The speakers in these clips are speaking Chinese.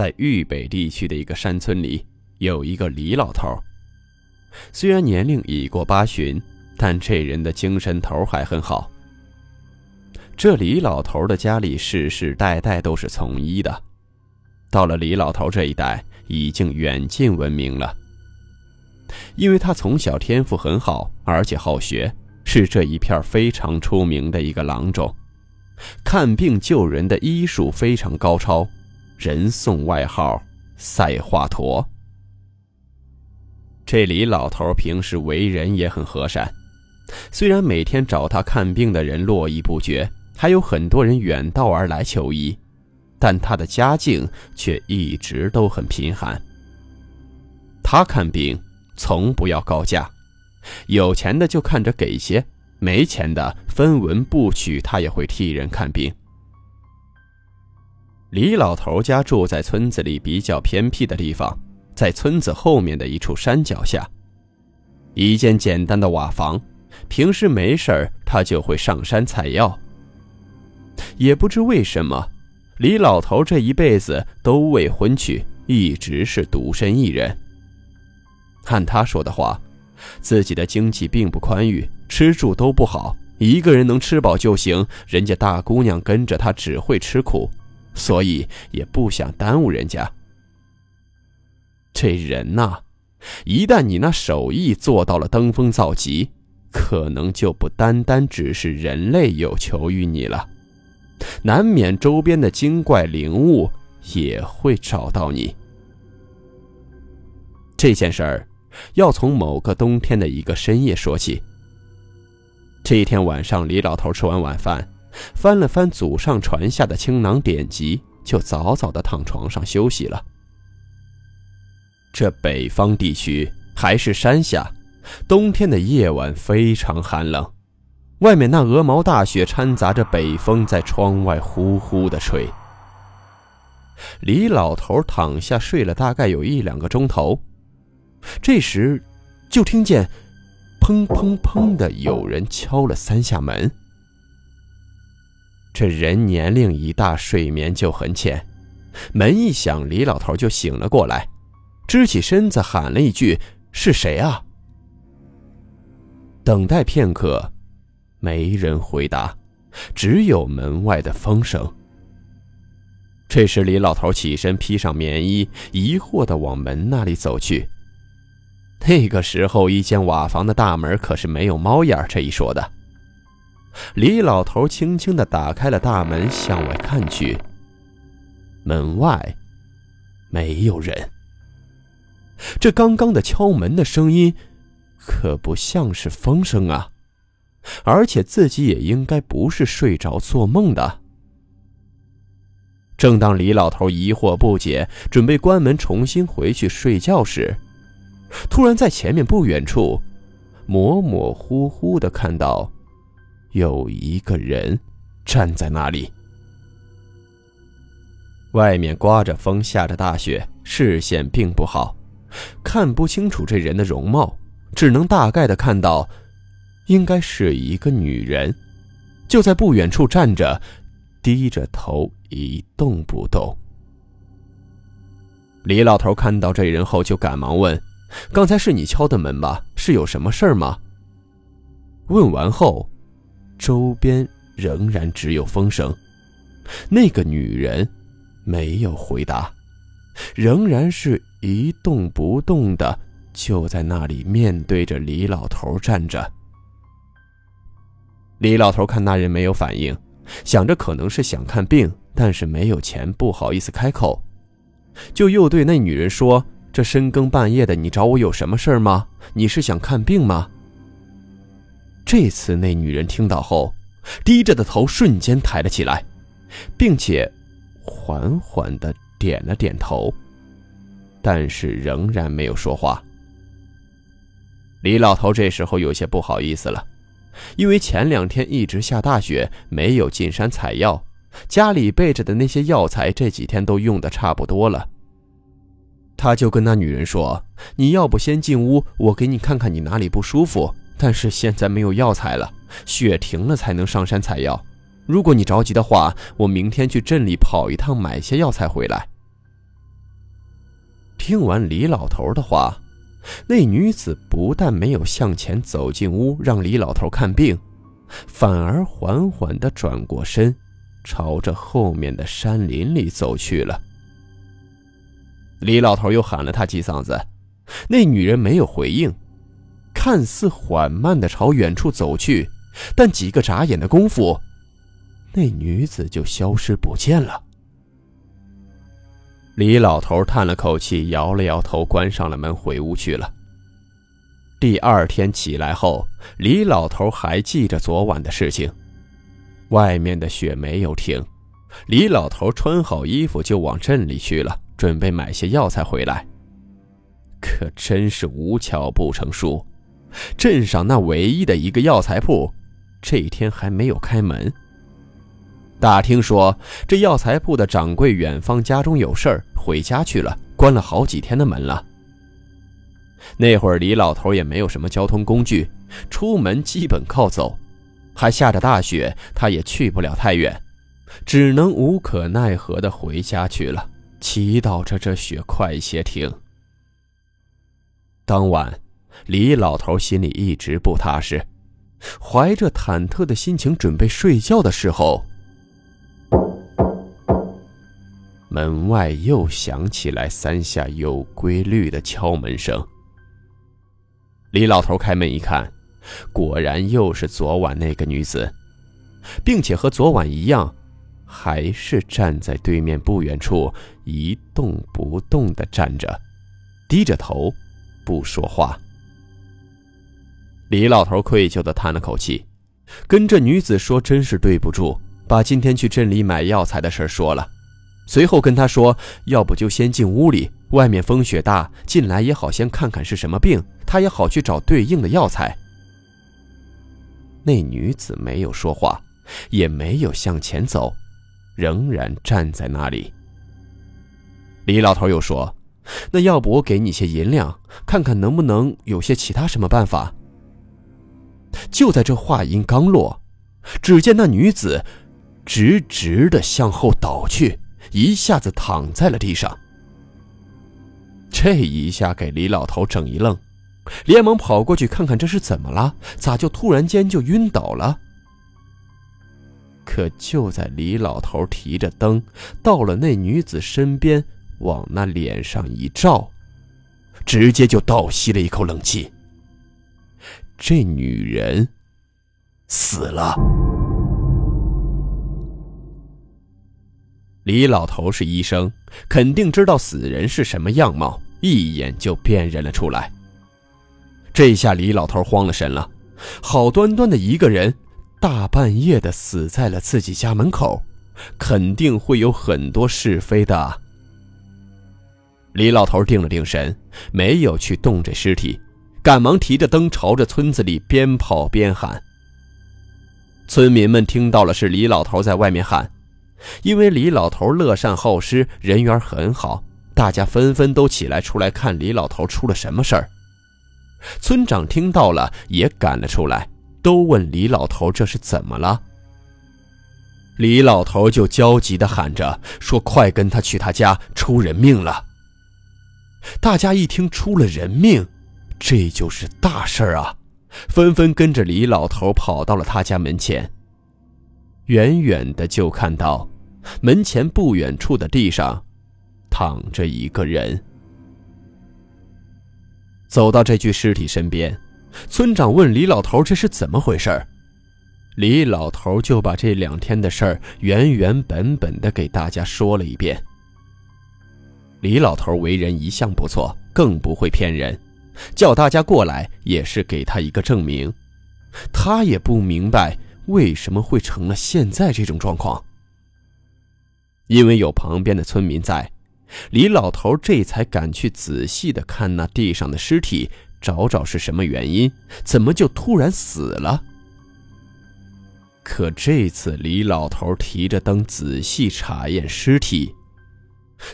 在豫北地区的一个山村里，有一个李老头。虽然年龄已过八旬，但这人的精神头还很好。这李老头的家里世世代代都是从医的，到了李老头这一代，已经远近闻名了。因为他从小天赋很好，而且好学，是这一片非常出名的一个郎中，看病救人的医术非常高超。人送外号“赛华佗”。这李老头平时为人也很和善，虽然每天找他看病的人络绎不绝，还有很多人远道而来求医，但他的家境却一直都很贫寒。他看病从不要高价，有钱的就看着给些，没钱的分文不取，他也会替人看病。李老头家住在村子里比较偏僻的地方，在村子后面的一处山脚下，一间简单的瓦房。平时没事，他就会上山采药。也不知为什么，李老头这一辈子都未婚娶，一直是独身一人。按他说的话，自己的经济并不宽裕，吃住都不好，一个人能吃饱就行。人家大姑娘跟着他只会吃苦。所以也不想耽误人家。这人呐，一旦你那手艺做到了登峰造极，可能就不单单只是人类有求于你了，难免周边的精怪灵物也会找到你。这件事儿要从某个冬天的一个深夜说起。这一天晚上，李老头吃完晚饭。翻了翻祖上传下的青囊典籍，就早早的躺床上休息了。这北方地区还是山下，冬天的夜晚非常寒冷，外面那鹅毛大雪掺杂着北风在窗外呼呼的吹。李老头躺下睡了大概有一两个钟头，这时就听见砰砰砰的有人敲了三下门。这人年龄一大，睡眠就很浅。门一响，李老头就醒了过来，支起身子喊了一句：“是谁啊？”等待片刻，没人回答，只有门外的风声。这时，李老头起身，披上棉衣，疑惑的往门那里走去。那个时候，一间瓦房的大门可是没有猫眼这一说的。李老头轻轻地打开了大门，向外看去。门外没有人。这刚刚的敲门的声音，可不像是风声啊！而且自己也应该不是睡着做梦的。正当李老头疑惑不解，准备关门重新回去睡觉时，突然在前面不远处，模模糊糊的看到。有一个人站在那里。外面刮着风，下着大雪，视线并不好，看不清楚这人的容貌，只能大概的看到，应该是一个女人，就在不远处站着，低着头一动不动。李老头看到这人后，就赶忙问：“刚才是你敲的门吧？是有什么事儿吗？”问完后。周边仍然只有风声，那个女人没有回答，仍然是一动不动的，就在那里面对着李老头站着。李老头看那人没有反应，想着可能是想看病，但是没有钱，不好意思开口，就又对那女人说：“这深更半夜的，你找我有什么事儿吗？你是想看病吗？”这次那女人听到后，低着的头瞬间抬了起来，并且缓缓的点了点头，但是仍然没有说话。李老头这时候有些不好意思了，因为前两天一直下大雪，没有进山采药，家里备着的那些药材这几天都用的差不多了。他就跟那女人说：“你要不先进屋，我给你看看你哪里不舒服。但是现在没有药材了，雪停了才能上山采药。如果你着急的话，我明天去镇里跑一趟，买些药材回来。”听完李老头的话。那女子不但没有向前走进屋让李老头看病，反而缓缓地转过身，朝着后面的山林里走去了。李老头又喊了他几嗓子，那女人没有回应，看似缓慢地朝远处走去，但几个眨眼的功夫，那女子就消失不见了。李老头叹了口气，摇了摇头，关上了门，回屋去了。第二天起来后，李老头还记着昨晚的事情。外面的雪没有停，李老头穿好衣服就往镇里去了，准备买些药材回来。可真是无巧不成书，镇上那唯一的一个药材铺，这一天还没有开门。打听说，这药材铺的掌柜远方家中有事儿，回家去了，关了好几天的门了。那会儿李老头也没有什么交通工具，出门基本靠走，还下着大雪，他也去不了太远，只能无可奈何的回家去了，祈祷着这雪快些停。当晚，李老头心里一直不踏实，怀着忐忑的心情准备睡觉的时候。门外又响起来三下有规律的敲门声。李老头开门一看，果然又是昨晚那个女子，并且和昨晚一样，还是站在对面不远处一动不动的站着，低着头，不说话。李老头愧疚的叹了口气，跟这女子说：“真是对不住，把今天去镇里买药材的事说了。”随后跟她说：“要不就先进屋里，外面风雪大，进来也好先看看是什么病，他也好去找对应的药材。”那女子没有说话，也没有向前走，仍然站在那里。李老头又说：“那要不我给你些银两，看看能不能有些其他什么办法。”就在这话音刚落，只见那女子直直的向后倒去。一下子躺在了地上，这一下给李老头整一愣，连忙跑过去看看这是怎么了，咋就突然间就晕倒了？可就在李老头提着灯到了那女子身边，往那脸上一照，直接就倒吸了一口冷气。这女人死了。李老头是医生，肯定知道死人是什么样貌，一眼就辨认了出来。这下李老头慌了神了，好端端的一个人，大半夜的死在了自己家门口，肯定会有很多是非的。李老头定了定神，没有去动这尸体，赶忙提着灯朝着村子里边跑边喊。村民们听到了是李老头在外面喊。因为李老头乐善好施，人缘很好，大家纷纷都起来出来看李老头出了什么事儿。村长听到了也赶了出来，都问李老头这是怎么了。李老头就焦急地喊着说：“快跟他去他家，出人命了！”大家一听出了人命，这就是大事儿啊，纷纷跟着李老头跑到了他家门前。远远的就看到，门前不远处的地上，躺着一个人。走到这具尸体身边，村长问李老头：“这是怎么回事？”李老头就把这两天的事儿原原本本的给大家说了一遍。李老头为人一向不错，更不会骗人，叫大家过来也是给他一个证明。他也不明白为什么会成了现在这种状况。因为有旁边的村民在，李老头这才敢去仔细的看那地上的尸体，找找是什么原因，怎么就突然死了。可这次李老头提着灯仔细查验尸体，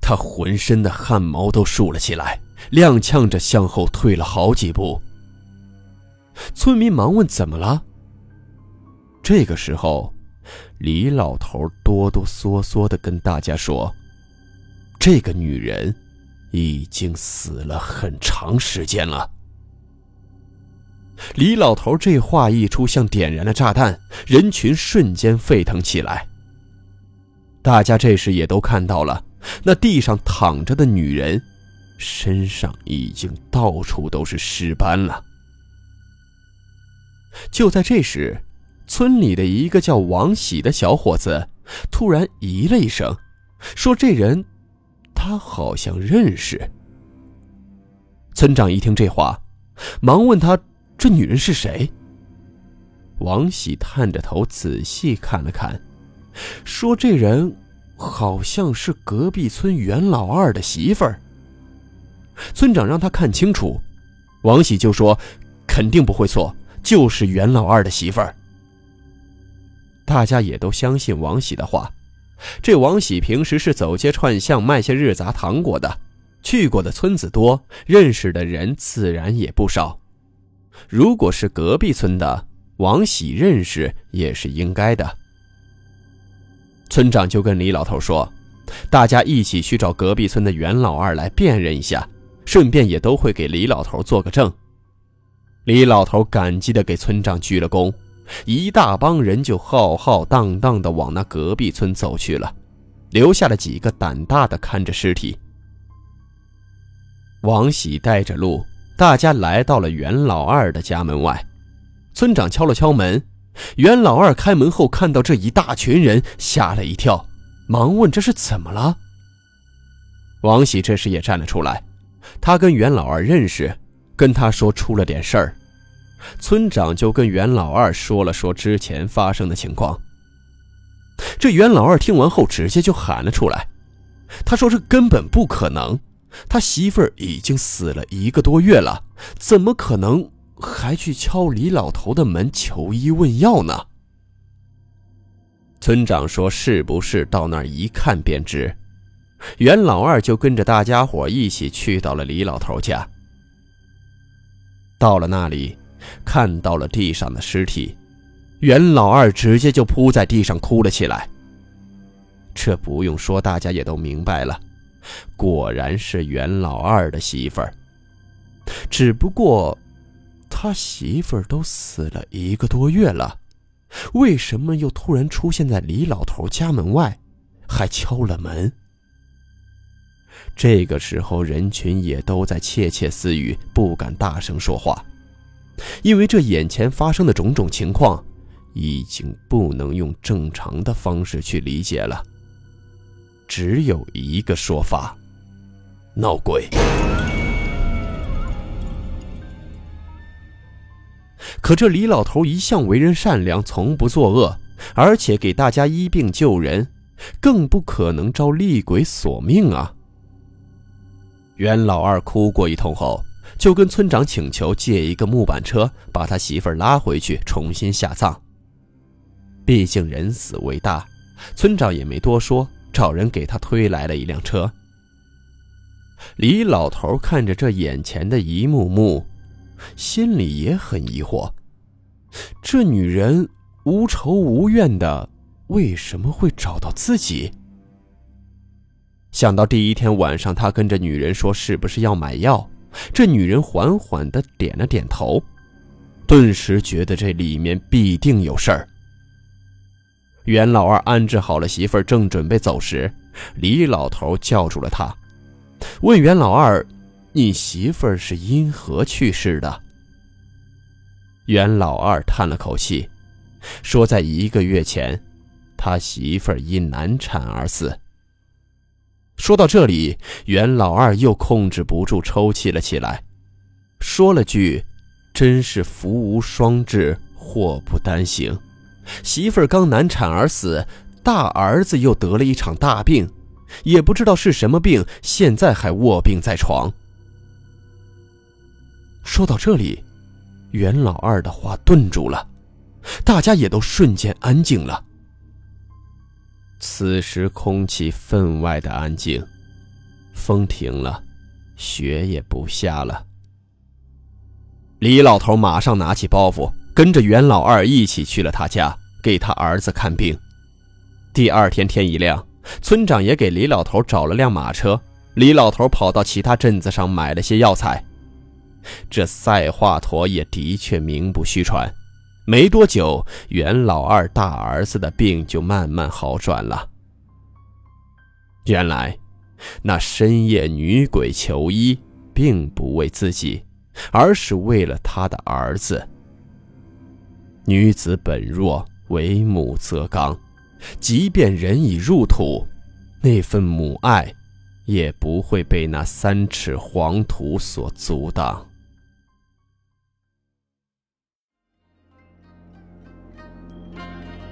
他浑身的汗毛都竖了起来，踉跄着向后退了好几步。村民忙问：“怎么了？”这个时候，李老头哆哆嗦嗦的跟大家说：“这个女人已经死了很长时间了。”李老头这话一出，像点燃了炸弹，人群瞬间沸腾起来。大家这时也都看到了，那地上躺着的女人，身上已经到处都是尸斑了。就在这时，村里的一个叫王喜的小伙子突然咦了一声，说：“这人，他好像认识。”村长一听这话，忙问他。这女人是谁？王喜探着头仔细看了看，说：“这人好像是隔壁村袁老二的媳妇儿。”村长让他看清楚，王喜就说：“肯定不会错，就是袁老二的媳妇儿。”大家也都相信王喜的话。这王喜平时是走街串巷卖些日杂糖果的，去过的村子多，认识的人自然也不少。如果是隔壁村的王喜认识也是应该的。村长就跟李老头说：“大家一起去找隔壁村的袁老二来辨认一下，顺便也都会给李老头做个证。”李老头感激地给村长鞠了躬，一大帮人就浩浩荡荡地往那隔壁村走去了，留下了几个胆大的看着尸体。王喜带着路。大家来到了袁老二的家门外，村长敲了敲门。袁老二开门后看到这一大群人，吓了一跳，忙问：“这是怎么了？”王喜这时也站了出来，他跟袁老二认识，跟他说出了点事儿。村长就跟袁老二说了说之前发生的情况。这袁老二听完后，直接就喊了出来，他说：“这根本不可能。”他媳妇儿已经死了一个多月了，怎么可能还去敲李老头的门求医问药呢？村长说：“是不是到那儿一看便知？”袁老二就跟着大家伙一起去到了李老头家。到了那里，看到了地上的尸体，袁老二直接就扑在地上哭了起来。这不用说，大家也都明白了。果然是袁老二的媳妇儿，只不过他媳妇儿都死了一个多月了，为什么又突然出现在李老头家门外，还敲了门？这个时候，人群也都在窃窃私语，不敢大声说话，因为这眼前发生的种种情况，已经不能用正常的方式去理解了。只有一个说法：闹鬼。可这李老头一向为人善良，从不作恶，而且给大家医病救人，更不可能招厉鬼索命啊！袁老二哭过一通后，就跟村长请求借一个木板车，把他媳妇儿拉回去重新下葬。毕竟人死为大，村长也没多说。找人给他推来了一辆车。李老头看着这眼前的一幕幕，心里也很疑惑：这女人无仇无怨的，为什么会找到自己？想到第一天晚上，他跟这女人说是不是要买药，这女人缓缓的点了点头，顿时觉得这里面必定有事儿。袁老二安置好了媳妇儿，正准备走时，李老头叫住了他，问袁老二：“你媳妇儿是因何去世的？”袁老二叹了口气，说：“在一个月前，他媳妇儿因难产而死。”说到这里，袁老二又控制不住抽泣了起来，说了句：“真是福无双至，祸不单行，媳妇儿刚难产而死，大儿子又得了一场大病，也不知道是什么病，现在还卧病在床。说到这里，袁老二的话顿住了，大家也都瞬间安静了。此时空气分外的安静，风停了，雪也不下了。李老头马上拿起包袱，跟着袁老二一起去了他家，给他儿子看病。第二天天一亮，村长也给李老头找了辆马车，李老头跑到其他镇子上买了些药材。这赛华佗也的确名不虚传，没多久，袁老二大儿子的病就慢慢好转了。原来，那深夜女鬼求医，并不为自己，而是为了他的儿子。女子本弱，为母则刚，即便人已入土，那份母爱，也不会被那三尺黄土所阻挡。